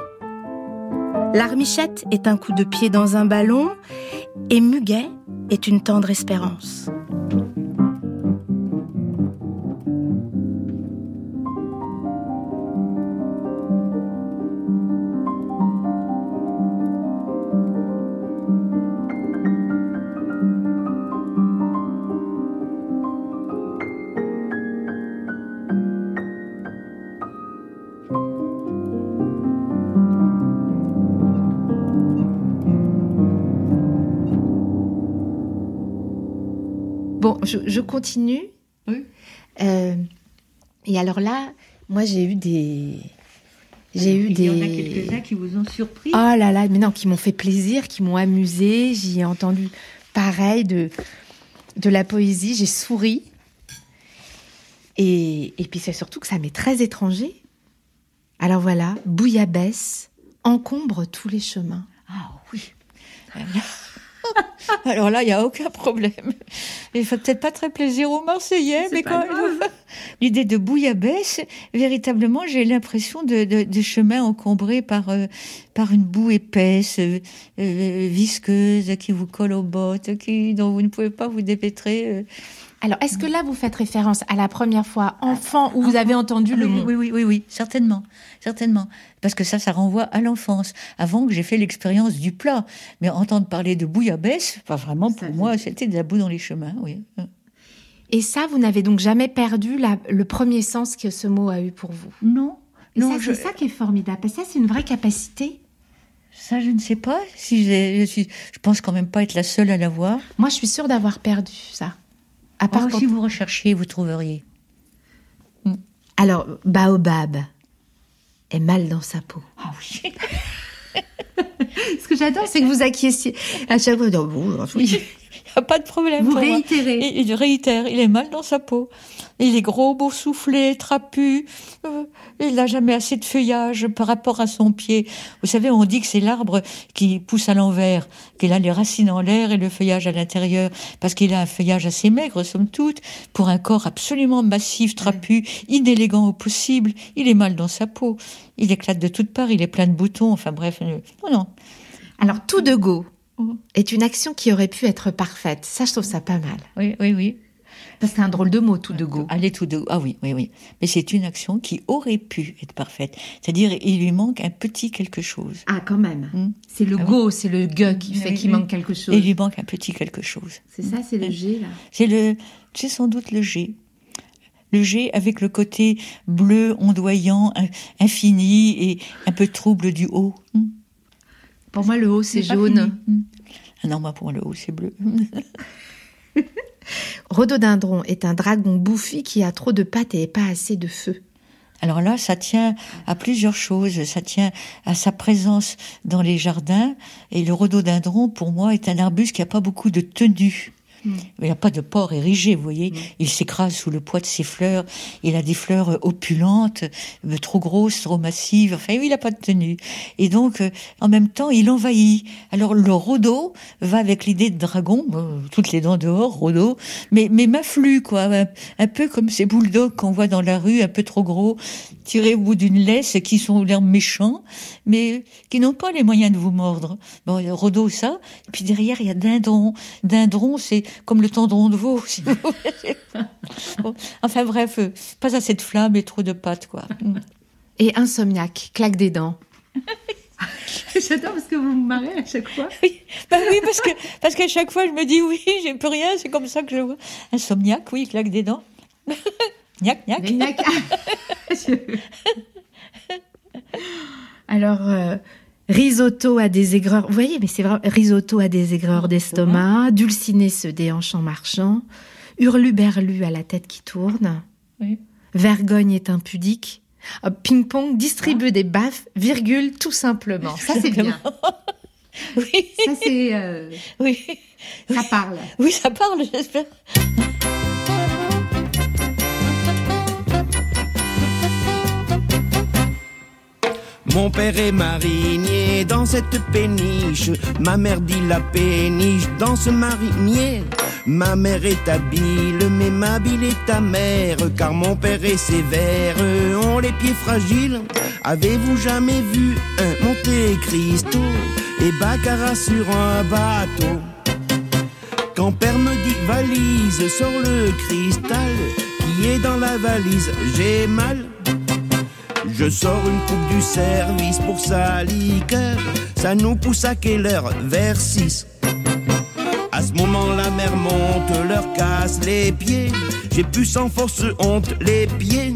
L'armichette est un coup de pied dans un ballon. Et muguet est une tendre espérance. Je, je continue. Oui. Euh, et alors là, moi j'ai eu des. J'ai eu Il des. y en a quelques-uns qui vous ont surpris. Oh là là, mais non, qui m'ont fait plaisir, qui m'ont amusé. J'y ai entendu pareil de, de la poésie, j'ai souri. Et, et puis c'est surtout que ça m'est très étranger. Alors voilà, bouillabaisse encombre tous les chemins. Ah oui. Alors là, il n'y a aucun problème. Il fait peut-être pas très plaisir aux Marseillais, mais quand même. L'idée de bouillabaisse, véritablement, j'ai l'impression de, de, de chemin encombré par, euh, par une boue épaisse, euh, euh, visqueuse, qui vous colle aux bottes, qui, dont vous ne pouvez pas vous dépêtrer. euh. Alors, est-ce que là vous faites référence à la première fois enfant où vous avez entendu le oui, mot oui, oui, oui, oui, certainement, certainement. Parce que ça, ça renvoie à l'enfance, avant que j'ai fait l'expérience du plat. Mais entendre parler de bouillabaisse, pas vraiment pour moi, c'était de la boue dans les chemins, oui. Et ça, vous n'avez donc jamais perdu la- le premier sens que ce mot a eu pour vous? Non, Et non, ça, je, c'est ça qui est formidable. Parce que ça, c'est une vraie capacité. ça, je ne sais pas si je suis, je pense quand même pas être la seule à l'avoir. Moi, je suis sûre d'avoir perdu ça. À part Oh, quand- si vous recherchiez, vous trouveriez. Alors, Baobab est mal dans sa peau. Ah oui. Ce que j'adore, c'est que vous acquiesciez à chaque fois. Bon, Il n'y a pas de problème. Vous réitérez. Il, il réitère, il est mal dans sa peau. Il est gros, boursouflé, trapu. Euh, il n'a jamais assez de feuillage par rapport à son pied. Vous savez, on dit que c'est l'arbre qui pousse à l'envers, qu'il a les racines en l'air et le feuillage à l'intérieur, parce qu'il a un feuillage assez maigre, somme toute, pour un corps absolument massif, trapu, inélégant au possible. Il est mal dans sa peau. Il éclate de toutes parts, il est plein de boutons, enfin bref. euh, Non, non. Alors, tout de go Mhm. est une action qui aurait pu être parfaite. Ça, je trouve ça pas mal. Oui, oui, oui. Parce que c'est un drôle de mot, tout de go. Aller tout de Ah oui, oui, oui. Mais c'est une action qui aurait pu être parfaite. C'est-à-dire, il lui manque un petit quelque chose. Ah, quand même. Hmm. C'est le Ah go, c'est le gue qui fait Oui, qu'il oui. manque quelque chose. Et il lui manque un petit quelque chose. C'est ça, c'est le G, là. C'est le, c'est sans doute le G. Le G avec le côté bleu, ondoyant, in- infini et un peu trouble du haut. Hmm. Pour moi, le haut, c'est jaune. Hmm. Ah non, moi, pour moi, le haut, c'est bleu. Rhododendron est un dragon bouffi qui a trop de pattes et pas assez de feu. Alors là, ça tient à plusieurs choses. Ça tient à sa présence dans les jardins. Et le rhododendron, pour moi, est un arbuste qui n'a pas beaucoup de tenue. Il n'a pas de port érigé, vous voyez. Il s'écrase sous le poids de ses fleurs. Il a des fleurs opulentes, euh, trop grosses, trop massives. Enfin, oui, il n'a pas de tenue. Et donc, euh, en même temps, il envahit. Alors, le rhodo va avec l'idée de dragon, toutes les dents dehors, rhodo, mais, mais m'afflue, quoi. Un, un peu comme ces bulldogs qu'on voit dans la rue, un peu trop gros, tirés au bout d'une laisse, qui sont l'air méchants, mais qui n'ont pas les moyens de vous mordre. Bon, il y a rhodo, ça. Et puis derrière, il y a dindron. Dindron, c'est comme le tendron de veau, si vous voulez. Bon, enfin bref, euh, pas assez de flammes et trop de pâtes, quoi. Mm. Et insomniaque, claque des dents. J'adore parce que vous me marrez à chaque fois. Oui, bah oui, parce que parce qu'à chaque fois je me dis oui, j'ai plus rien, c'est comme ça que je vois. Insomniaque, oui, claque des dents. Gnac, gnac. Alors, euh, risotto à des aigreurs. Vous voyez, mais c'est vrai, risotto à des aigreurs d'estomac, dulciné se déhanche en marchant, hurluberlu à la tête qui tourne, Oui. vergogne est impudique, ping-pong distribue des baffes, virgule, tout simplement. Ça, c'est bien. Oui, Ça, c'est. euh, oui, ça parle. oui, ça parle, j'espère. Mon père est marinier dans cette péniche. Ma mère dit la péniche dans ce marinier. Ma mère est habile, mais ma bile est ta mère. Car mon père est sévère, ont les pieds fragiles. Avez-vous jamais vu un Monte Cristo et Baccarat sur un bateau? Quand père me dit valise, sors le cristal qui est dans la valise. J'ai mal. Je sors une coupe du service pour sa liqueur. Ça nous pousse à quelle heure? Vers 6. À ce moment, la mer monte, leur casse les pieds. J'ai pu sans force honte les pieds.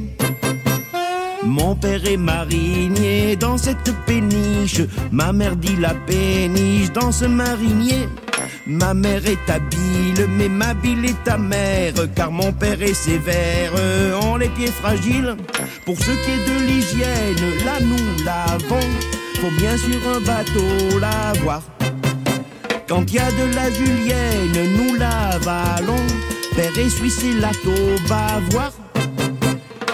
Mon père est marinier dans cette péniche. Ma mère dit la péniche dans ce marinier. Ma mère est habile, mais ma bile est ta mère, car mon père est sévère, ont les pieds fragiles. Pour ce qui est de l'hygiène, là nous l'avons, faut bien sur un bateau l'avoir. Quand il y a de la julienne, nous l'avalons, père et suisse et lato voir.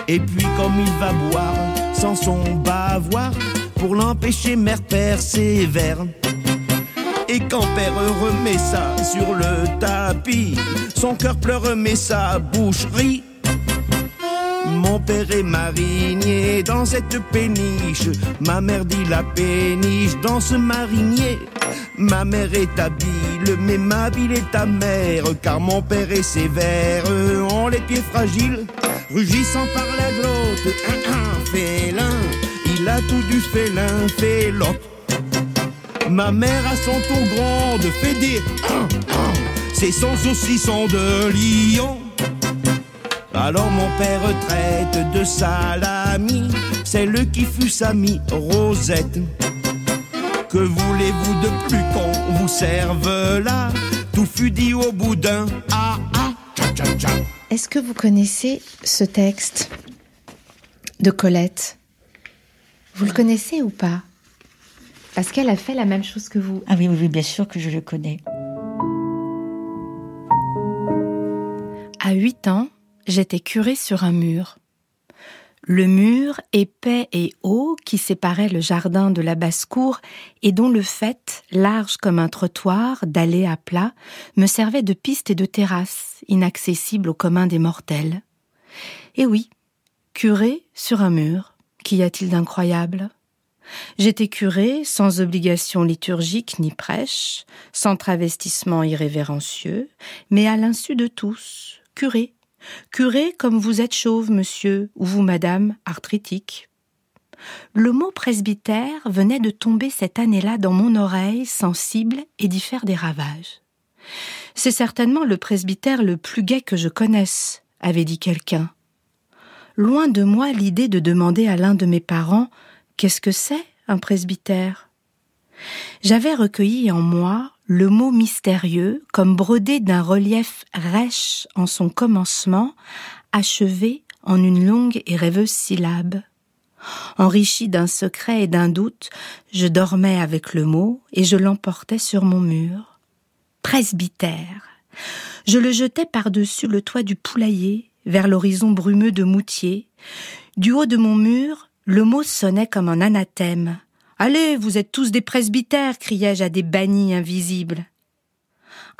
Et puis comme il va boire, sans son bavoir, pour l'empêcher mère persévère. Et quand père remet ça sur le tapis, son cœur pleure mais sa bouche rit. Mon père est marinier dans cette péniche, ma mère dit la péniche dans ce marinier. Ma mère est habile, mais ma bile est ta mère, car mon père est sévère, ont les pieds fragiles, rugissant par la glotte, un, félin, il a tout du félin, félope. Ma mère a son tour grande fait dire c'est son saucisson de lion. Alors mon père traite de salami celle qui fut sa mi Rosette. Que voulez-vous de plus qu'on vous serve là? Tout fut dit au bout d'un ah ah tcha tcha tcha. Est-ce que vous connaissez ce texte de Colette? Vous le connaissez ou pas? Parce qu'elle a fait la même chose que vous. Ah oui, oui, oui, bien sûr que je le connais. À 8 ans, j'étais curé sur un mur. Le mur épais et haut qui séparait le jardin de la basse-cour et dont le fait, large comme un trottoir, d'allée à plat, me servait de piste et de terrasse, inaccessible au commun des mortels. Et oui, curé sur un mur, qu'y a-t-il d'incroyable? J'étais curé sans obligation liturgique ni prêche, sans travestissement irrévérencieux, mais à l'insu de tous, curé, curé comme vous êtes chauve, monsieur, ou vous, madame, arthritique. Le mot presbytère venait de tomber cette année-là dans mon oreille sensible et d'y faire des ravages. C'est certainement le presbytère le plus gai que je connaisse, avait dit quelqu'un. Loin de moi l'idée de demander à l'un de mes parents Qu'est-ce que c'est un presbytère? J'avais recueilli en moi le mot mystérieux comme brodé d'un relief rêche en son commencement, achevé en une longue et rêveuse syllabe. Enrichi d'un secret et d'un doute, je dormais avec le mot et je l'emportais sur mon mur. Presbytère. Je le jetais par-dessus le toit du poulailler, vers l'horizon brumeux de Moutier. Du haut de mon mur, le mot sonnait comme un anathème. Allez, vous êtes tous des presbytères, criai-je à des bannis invisibles.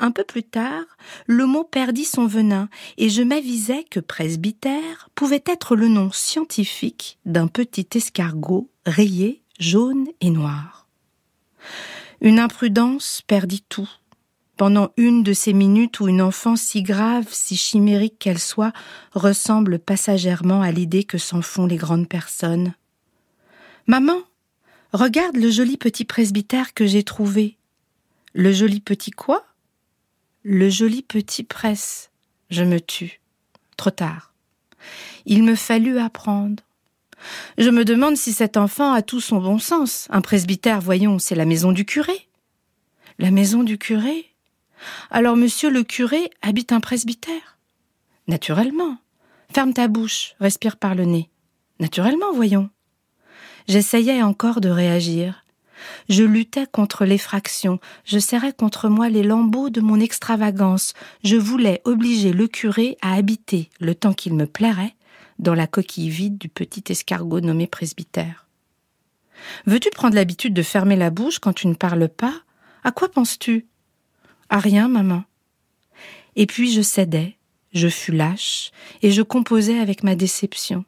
Un peu plus tard, le mot perdit son venin, et je m'avisai que presbytère pouvait être le nom scientifique d'un petit escargot rayé jaune et noir. Une imprudence perdit tout. Pendant une de ces minutes où une enfant si grave, si chimérique qu'elle soit, ressemble passagèrement à l'idée que s'en font les grandes personnes. Maman, regarde le joli petit presbytère que j'ai trouvé. Le joli petit quoi? Le joli petit presse. Je me tue. Trop tard. Il me fallut apprendre. Je me demande si cet enfant a tout son bon sens. Un presbytère, voyons, c'est la maison du curé. La maison du curé? Alors monsieur le curé habite un presbytère? Naturellement. Ferme ta bouche, respire par le nez. Naturellement, voyons. J'essayais encore de réagir. Je luttais contre l'effraction, je serrais contre moi les lambeaux de mon extravagance, je voulais obliger le curé à habiter, le temps qu'il me plairait, dans la coquille vide du petit escargot nommé presbytère. Veux-tu prendre l'habitude de fermer la bouche quand tu ne parles pas? À quoi penses-tu? À rien, maman. Et puis je cédais, je fus lâche, et je composais avec ma déception.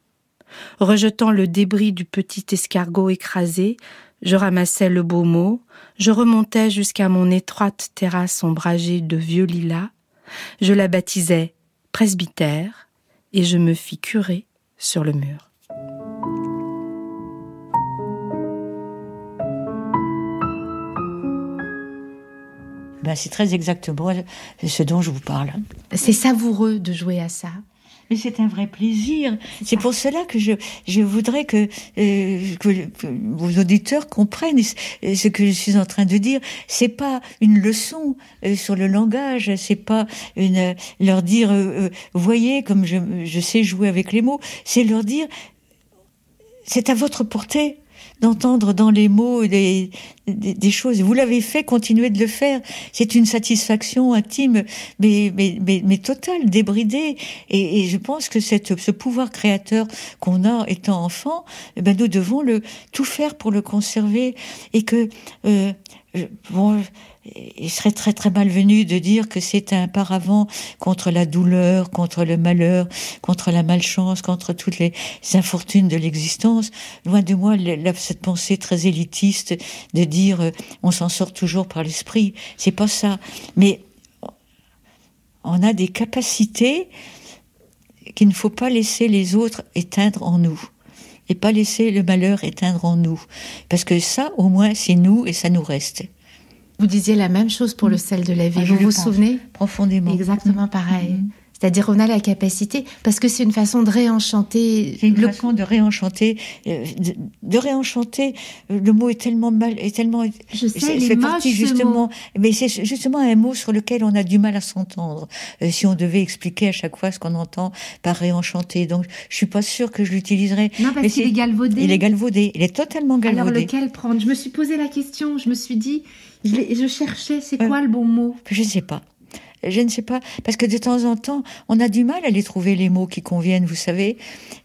Rejetant le débris du petit escargot écrasé, je ramassais le beau mot, je remontais jusqu'à mon étroite terrasse ombragée de vieux lilas, je la baptisais presbytère, et je me fis curer sur le mur. Ben, c'est très exactement ce dont je vous parle. C'est savoureux de jouer à ça. Mais c'est un vrai plaisir. C'est pour cela que je, je voudrais que, euh, que, que vos auditeurs comprennent ce que je suis en train de dire. C'est pas une leçon euh, sur le langage. C'est pas une, euh, leur dire, euh, euh, voyez comme je, je sais jouer avec les mots. C'est leur dire, c'est à votre portée d'entendre dans les mots des, des, choses. Vous l'avez fait, continuez de le faire. C'est une satisfaction intime, mais, mais, mais, mais totale, débridée. Et, et, je pense que cette, ce pouvoir créateur qu'on a étant enfant, eh ben nous devons le tout faire pour le conserver. Et que, euh, bon, il serait très très malvenu de dire que c'est un paravent contre la douleur, contre le malheur, contre la malchance, contre toutes les infortunes de l'existence. Loin de moi cette pensée très élitiste de dire euh, on s'en sort toujours par l'esprit. C'est pas ça. Mais on a des capacités qu'il ne faut pas laisser les autres éteindre en nous et pas laisser le malheur éteindre en nous. Parce que ça, au moins, c'est nous et ça nous reste. Vous disiez la même chose pour le sel de la vie. Ah, vous vous souvenez Profondément. Exactement pareil. Mhm. C'est-à-dire on a la capacité, parce que c'est une façon de réenchanter. C'est une le- façon de réenchanter, euh, de, de réenchanter. euh, Le mot est tellement mal, est tellement. Je sais, c'est- il est fait moche, partie ce justement, mais c'est justement un mot sur lequel on a du mal à s'entendre. euh, si on devait expliquer à chaque fois ce qu'on entend par réenchanter, donc je suis pas sûre que je l'utiliserais. Non, parce qu'il est galvaudé. Il est galvaudé, il est totalement Alors galvaudé. lequel prendre? Je me suis posé la question, je me suis dit, je, je cherchais, c'est quoi le bon mot? Je ne sais pas. Je ne sais pas, parce que de temps en temps, on a du mal à les trouver les mots qui conviennent, vous savez.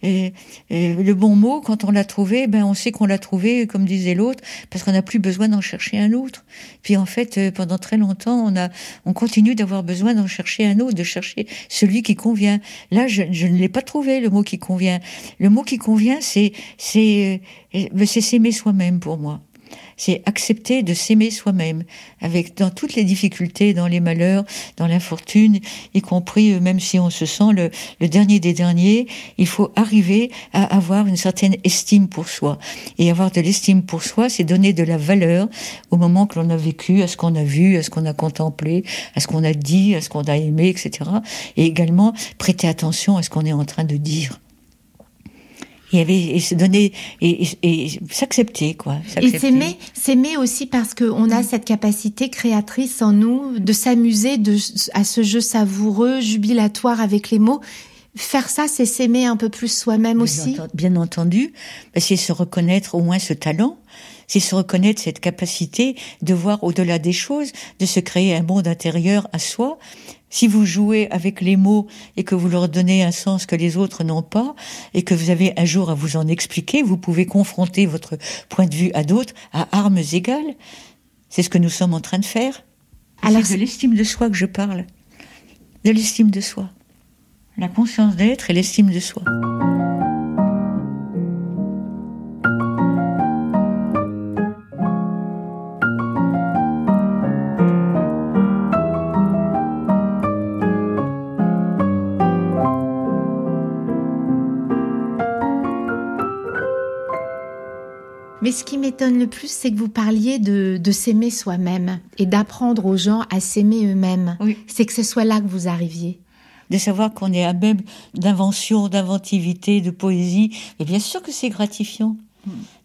Et, et le bon mot, quand on l'a trouvé, ben on sait qu'on l'a trouvé, comme disait l'autre, parce qu'on n'a plus besoin d'en chercher un autre. Puis en fait, euh, pendant très longtemps, on a, on continue d'avoir besoin d'en chercher un autre, de chercher celui qui convient. Là, je, je ne l'ai pas trouvé le mot qui convient. Le mot qui convient, c'est, c'est, euh, ben, c'est s'aimer soi-même pour moi c'est accepter de s'aimer soi-même, avec dans toutes les difficultés, dans les malheurs, dans l'infortune, y compris euh, même si on se sent le, le dernier des derniers, il faut arriver à avoir une certaine estime pour soi. Et avoir de l'estime pour soi, c'est donner de la valeur au moment que l'on a vécu, à ce qu'on a vu, à ce qu'on a contemplé, à ce qu'on a dit, à ce qu'on a aimé, etc. Et également prêter attention à ce qu'on est en train de dire. Et, avait, et se donner et, et, et s'accepter quoi. Et s'aimer, s'aimer aussi parce qu'on a cette capacité créatrice en nous de s'amuser de, à ce jeu savoureux, jubilatoire avec les mots. Faire ça, c'est s'aimer un peu plus soi-même aussi. Bien entendu, ben, c'est se reconnaître au moins ce talent, c'est se reconnaître cette capacité de voir au-delà des choses, de se créer un monde intérieur à soi. Si vous jouez avec les mots et que vous leur donnez un sens que les autres n'ont pas, et que vous avez un jour à vous en expliquer, vous pouvez confronter votre point de vue à d'autres à armes égales. C'est ce que nous sommes en train de faire. Alors, c'est de l'estime de soi que je parle. De l'estime de soi. La conscience d'être et l'estime de soi. Mais ce qui m'étonne le plus, c'est que vous parliez de, de s'aimer soi-même et d'apprendre aux gens à s'aimer eux-mêmes. Oui. C'est que ce soit là que vous arriviez. de savoir qu'on est à même d'invention, d'inventivité, de poésie. Et bien sûr que c'est gratifiant.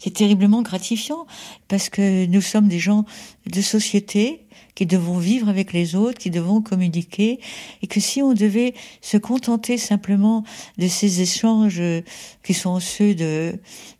C'est terriblement gratifiant parce que nous sommes des gens de société qui devons vivre avec les autres, qui devons communiquer, et que si on devait se contenter simplement de ces échanges euh, qui sont ceux de,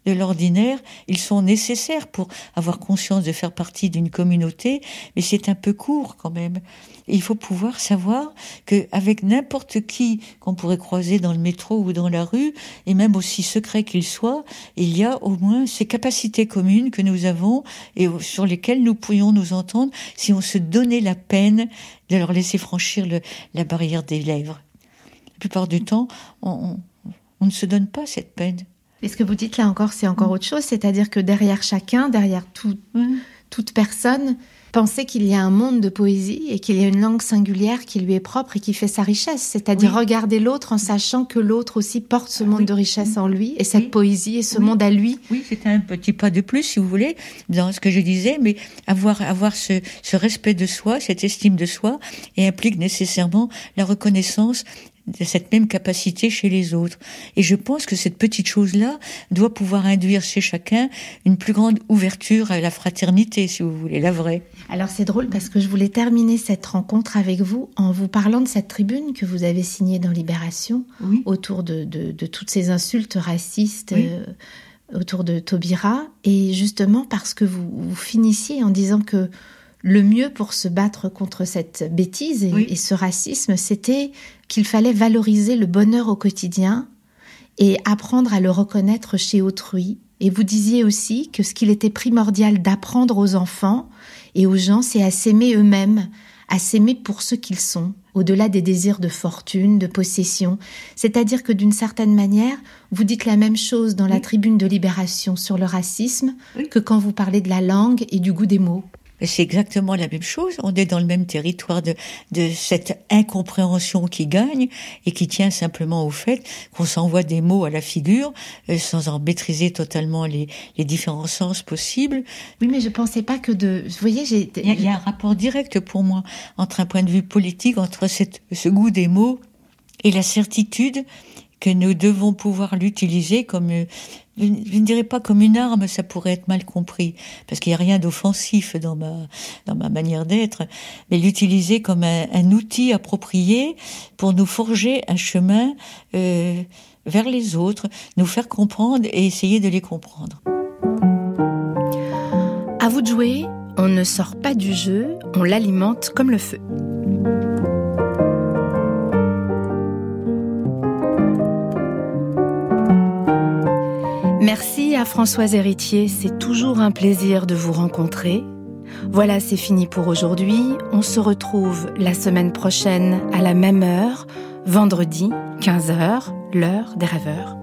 l'ordinaire, ils sont nécessaires pour avoir conscience de faire partie d'une communauté, mais c'est un peu court quand même. Il faut pouvoir savoir que avec n'importe qui qu'on pourrait croiser dans le métro ou dans la rue, et même aussi secret qu'il soit, il y a au moins ces capacités communes que nous avons et sur lesquelles nous pourrions nous entendre si on se donnait la peine de leur laisser franchir le, la barrière des lèvres. La plupart du temps, on, on, on ne se donne pas cette peine. Et ce que vous dites là encore, c'est encore autre chose, c'est-à-dire que derrière chacun, derrière tout, toute personne, pensez qu'il y a un monde de poésie et qu'il y a une langue singulière qui lui est propre et qui fait sa richesse, c'est-à-dire Oui. regarder l'autre en sachant que l'autre aussi porte ce monde Oui. de richesse en lui et cette Oui. poésie et ce monde à lui. Oui, c'est un petit pas de plus, si vous voulez, dans ce que je disais, mais avoir, avoir ce, ce respect de soi, cette estime de soi, et implique nécessairement la reconnaissance cette même capacité chez les autres. Et je pense que cette petite chose-là doit pouvoir induire chez chacun une plus grande ouverture à la fraternité, si vous voulez, la vraie. Alors c'est drôle parce que je voulais terminer cette rencontre avec vous en vous parlant de cette tribune que vous avez signée dans Libération Oui. autour de, de- de toutes ces insultes racistes Oui. euh, autour de Taubira. Et justement parce que vous, vous finissiez en disant que le mieux pour se battre contre cette bêtise et, Oui. et ce racisme, c'était qu'il fallait valoriser le bonheur au quotidien et apprendre à le reconnaître chez autrui. Et vous disiez aussi que ce qu'il était primordial d'apprendre aux enfants et aux gens, c'est à s'aimer eux-mêmes, à s'aimer pour ce qu'ils sont, au-delà des désirs de fortune, de possession. C'est-à-dire que d'une certaine manière, vous dites la même chose dans la tribune de libération sur le racisme Oui. que quand vous parlez de la langue et du goût des mots. C'est exactement la même chose. On est dans le même territoire de, de cette incompréhension qui gagne et qui tient simplement au fait qu'on s'envoie des mots à la figure euh, sans en maîtriser totalement les, les différents sens possibles. Oui, mais je pensais pas que de. Vous voyez, j'ai. Il y, a, il y a un rapport direct pour moi entre un point de vue politique, entre cette, ce goût des mots et la certitude que nous devons pouvoir l'utiliser comme, euh, je ne dirais pas comme une arme, ça pourrait être mal compris, parce qu'il n'y a rien d'offensif dans ma, dans ma manière d'être, mais l'utiliser comme un, un outil approprié pour nous forger un chemin euh, vers les autres, nous faire comprendre et essayer de les comprendre. À vous de jouer, on ne sort pas du jeu, on l'alimente comme le feu. Merci à Françoise Héritier, c'est toujours un plaisir de vous rencontrer. Voilà, c'est fini pour aujourd'hui. On se retrouve la semaine prochaine à la même heure, vendredi, 15h, l'heure des rêveurs.